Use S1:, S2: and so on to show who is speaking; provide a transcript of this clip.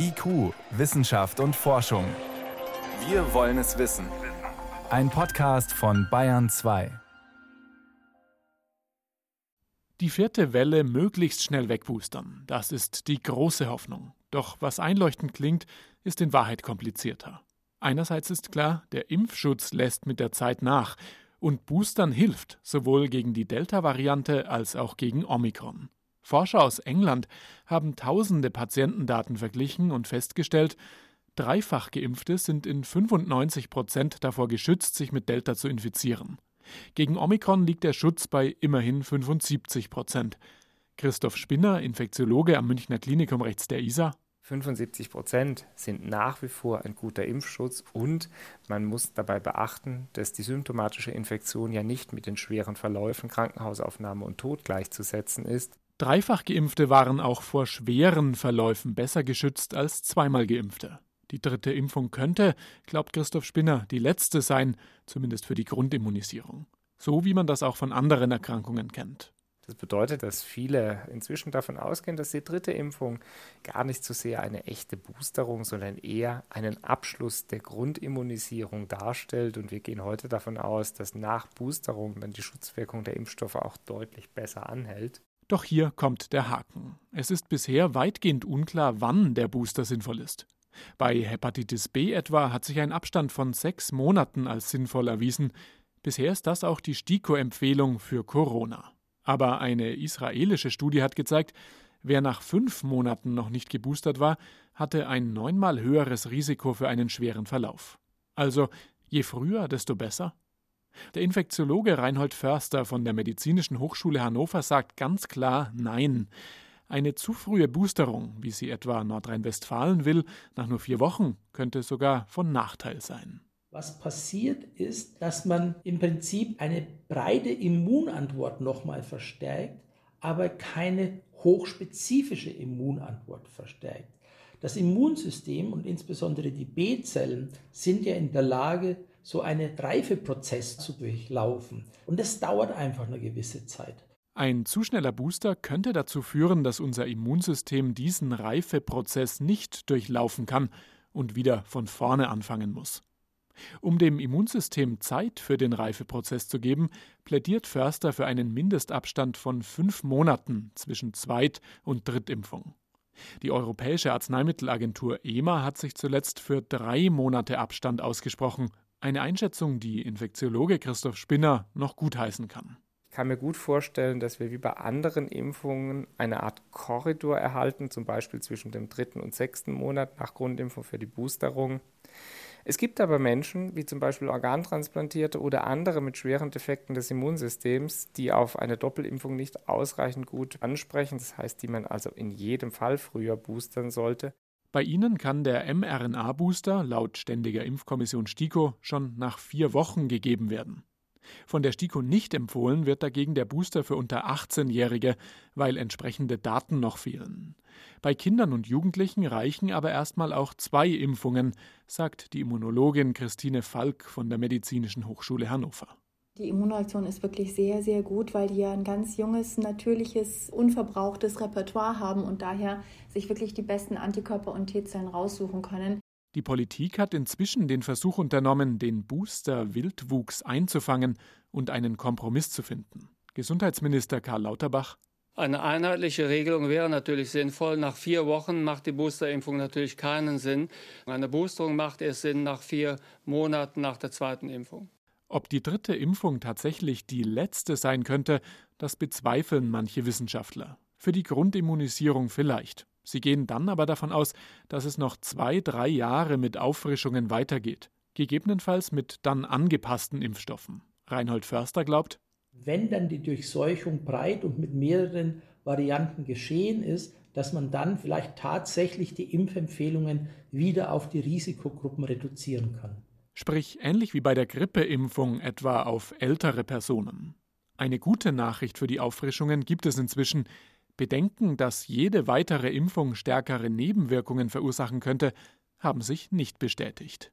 S1: IQ, Wissenschaft und Forschung. Wir wollen es wissen. Ein Podcast von Bayern 2.
S2: Die vierte Welle möglichst schnell wegboostern, das ist die große Hoffnung. Doch was einleuchtend klingt, ist in Wahrheit komplizierter. Einerseits ist klar, der Impfschutz lässt mit der Zeit nach und Boostern hilft sowohl gegen die Delta-Variante als auch gegen Omikron. Forscher aus England haben tausende Patientendaten verglichen und festgestellt, dreifach Geimpfte sind in 95 Prozent davor geschützt, sich mit Delta zu infizieren. Gegen Omikron liegt der Schutz bei immerhin 75 Prozent. Christoph Spinner, Infektiologe am Münchner Klinikum rechts der ISA.
S3: 75 Prozent sind nach wie vor ein guter Impfschutz und man muss dabei beachten, dass die symptomatische Infektion ja nicht mit den schweren Verläufen, Krankenhausaufnahme und Tod gleichzusetzen ist.
S2: Dreifach Geimpfte waren auch vor schweren Verläufen besser geschützt als zweimal Geimpfte. Die dritte Impfung könnte, glaubt Christoph Spinner, die letzte sein, zumindest für die Grundimmunisierung. So wie man das auch von anderen Erkrankungen kennt.
S3: Das bedeutet, dass viele inzwischen davon ausgehen, dass die dritte Impfung gar nicht so sehr eine echte Boosterung, sondern eher einen Abschluss der Grundimmunisierung darstellt. Und wir gehen heute davon aus, dass nach Boosterung dann die Schutzwirkung der Impfstoffe auch deutlich besser anhält.
S2: Doch hier kommt der Haken. Es ist bisher weitgehend unklar, wann der Booster sinnvoll ist. Bei Hepatitis B etwa hat sich ein Abstand von sechs Monaten als sinnvoll erwiesen. Bisher ist das auch die STIKO-Empfehlung für Corona. Aber eine israelische Studie hat gezeigt, wer nach fünf Monaten noch nicht geboostert war, hatte ein neunmal höheres Risiko für einen schweren Verlauf. Also je früher, desto besser. Der Infektiologe Reinhold Förster von der Medizinischen Hochschule Hannover sagt ganz klar Nein. Eine zu frühe Boosterung, wie sie etwa Nordrhein-Westfalen will, nach nur vier Wochen, könnte sogar von Nachteil sein.
S4: Was passiert ist, dass man im Prinzip eine breite Immunantwort nochmal verstärkt, aber keine hochspezifische Immunantwort verstärkt. Das Immunsystem und insbesondere die B-Zellen sind ja in der Lage, so einen Reifeprozess zu durchlaufen. Und das dauert einfach eine gewisse Zeit.
S2: Ein zu schneller Booster könnte dazu führen, dass unser Immunsystem diesen Reifeprozess nicht durchlaufen kann und wieder von vorne anfangen muss. Um dem Immunsystem Zeit für den Reifeprozess zu geben, plädiert Förster für einen Mindestabstand von fünf Monaten zwischen Zweit- und Drittimpfung. Die Europäische Arzneimittelagentur EMA hat sich zuletzt für drei Monate Abstand ausgesprochen, eine Einschätzung, die Infektiologe Christoph Spinner noch gutheißen kann.
S3: Ich kann mir gut vorstellen, dass wir wie bei anderen Impfungen eine Art Korridor erhalten, zum Beispiel zwischen dem dritten und sechsten Monat nach Grundimpfung für die Boosterung. Es gibt aber Menschen, wie zum Beispiel Organtransplantierte oder andere mit schweren Defekten des Immunsystems, die auf eine Doppelimpfung nicht ausreichend gut ansprechen, das heißt, die man also in jedem Fall früher boostern sollte.
S2: Bei ihnen kann der mRNA-Booster laut Ständiger Impfkommission STIKO schon nach vier Wochen gegeben werden. Von der STIKO nicht empfohlen wird dagegen der Booster für unter 18-Jährige, weil entsprechende Daten noch fehlen. Bei Kindern und Jugendlichen reichen aber erstmal auch zwei Impfungen, sagt die Immunologin Christine Falk von der Medizinischen Hochschule Hannover.
S5: Die Immunreaktion ist wirklich sehr, sehr gut, weil die ja ein ganz junges, natürliches, unverbrauchtes Repertoire haben und daher sich wirklich die besten Antikörper und T-Zellen raussuchen können.
S2: Die Politik hat inzwischen den Versuch unternommen, den Booster-Wildwuchs einzufangen und einen Kompromiss zu finden. Gesundheitsminister Karl Lauterbach.
S6: Eine einheitliche Regelung wäre natürlich sinnvoll. Nach vier Wochen macht die Boosterimpfung natürlich keinen Sinn. Eine Boosterung macht erst Sinn nach vier Monaten nach der zweiten Impfung.
S2: Ob die dritte Impfung tatsächlich die letzte sein könnte, das bezweifeln manche Wissenschaftler. Für die Grundimmunisierung vielleicht. Sie gehen dann aber davon aus, dass es noch zwei, drei Jahre mit Auffrischungen weitergeht. Gegebenenfalls mit dann angepassten Impfstoffen. Reinhold Förster glaubt,
S4: wenn dann die Durchseuchung breit und mit mehreren Varianten geschehen ist, dass man dann vielleicht tatsächlich die Impfempfehlungen wieder auf die Risikogruppen reduzieren kann
S2: sprich ähnlich wie bei der Grippeimpfung etwa auf ältere Personen. Eine gute Nachricht für die Auffrischungen gibt es inzwischen. Bedenken, dass jede weitere Impfung stärkere Nebenwirkungen verursachen könnte, haben sich nicht bestätigt.